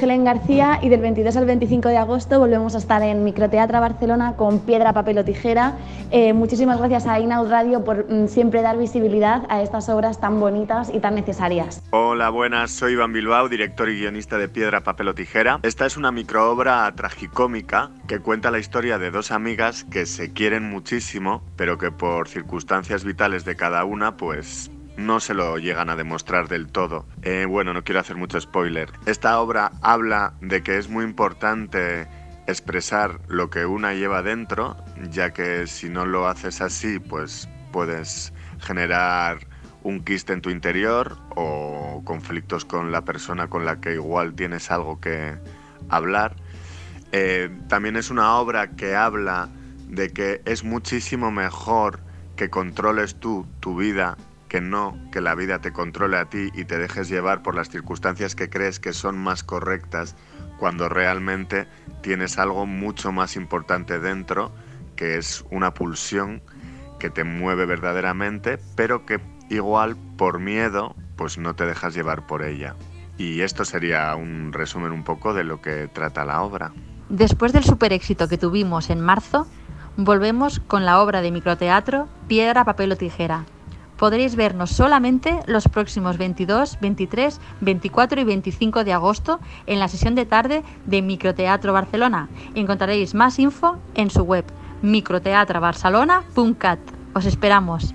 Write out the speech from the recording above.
Helen García y del 22 al 25 de agosto volvemos a estar en Microteatra Barcelona con Piedra, Papel o Tijera. Eh, muchísimas gracias a Inaud Radio por mm, siempre dar visibilidad a estas obras tan bonitas y tan necesarias. Hola, buenas, soy Iván Bilbao, director y guionista de Piedra, Papel o Tijera. Esta es una microobra tragicómica que cuenta la historia de dos amigas que se quieren muchísimo, pero que por circunstancias vitales de cada una, pues no se lo llegan a demostrar del todo. Eh, bueno, no quiero hacer mucho spoiler. Esta obra habla de que es muy importante expresar lo que una lleva dentro, ya que si no lo haces así, pues puedes generar un quiste en tu interior o conflictos con la persona con la que igual tienes algo que hablar. Eh, también es una obra que habla de que es muchísimo mejor que controles tú tu vida que no que la vida te controle a ti y te dejes llevar por las circunstancias que crees que son más correctas cuando realmente tienes algo mucho más importante dentro, que es una pulsión que te mueve verdaderamente, pero que igual por miedo pues no te dejas llevar por ella. Y esto sería un resumen un poco de lo que trata la obra. Después del super éxito que tuvimos en marzo, volvemos con la obra de microteatro Piedra, Papel o Tijera, podréis vernos solamente los próximos 22, 23, 24 y 25 de agosto en la sesión de tarde de Microteatro Barcelona. Encontraréis más info en su web microteatrobarcelona.cat. Os esperamos.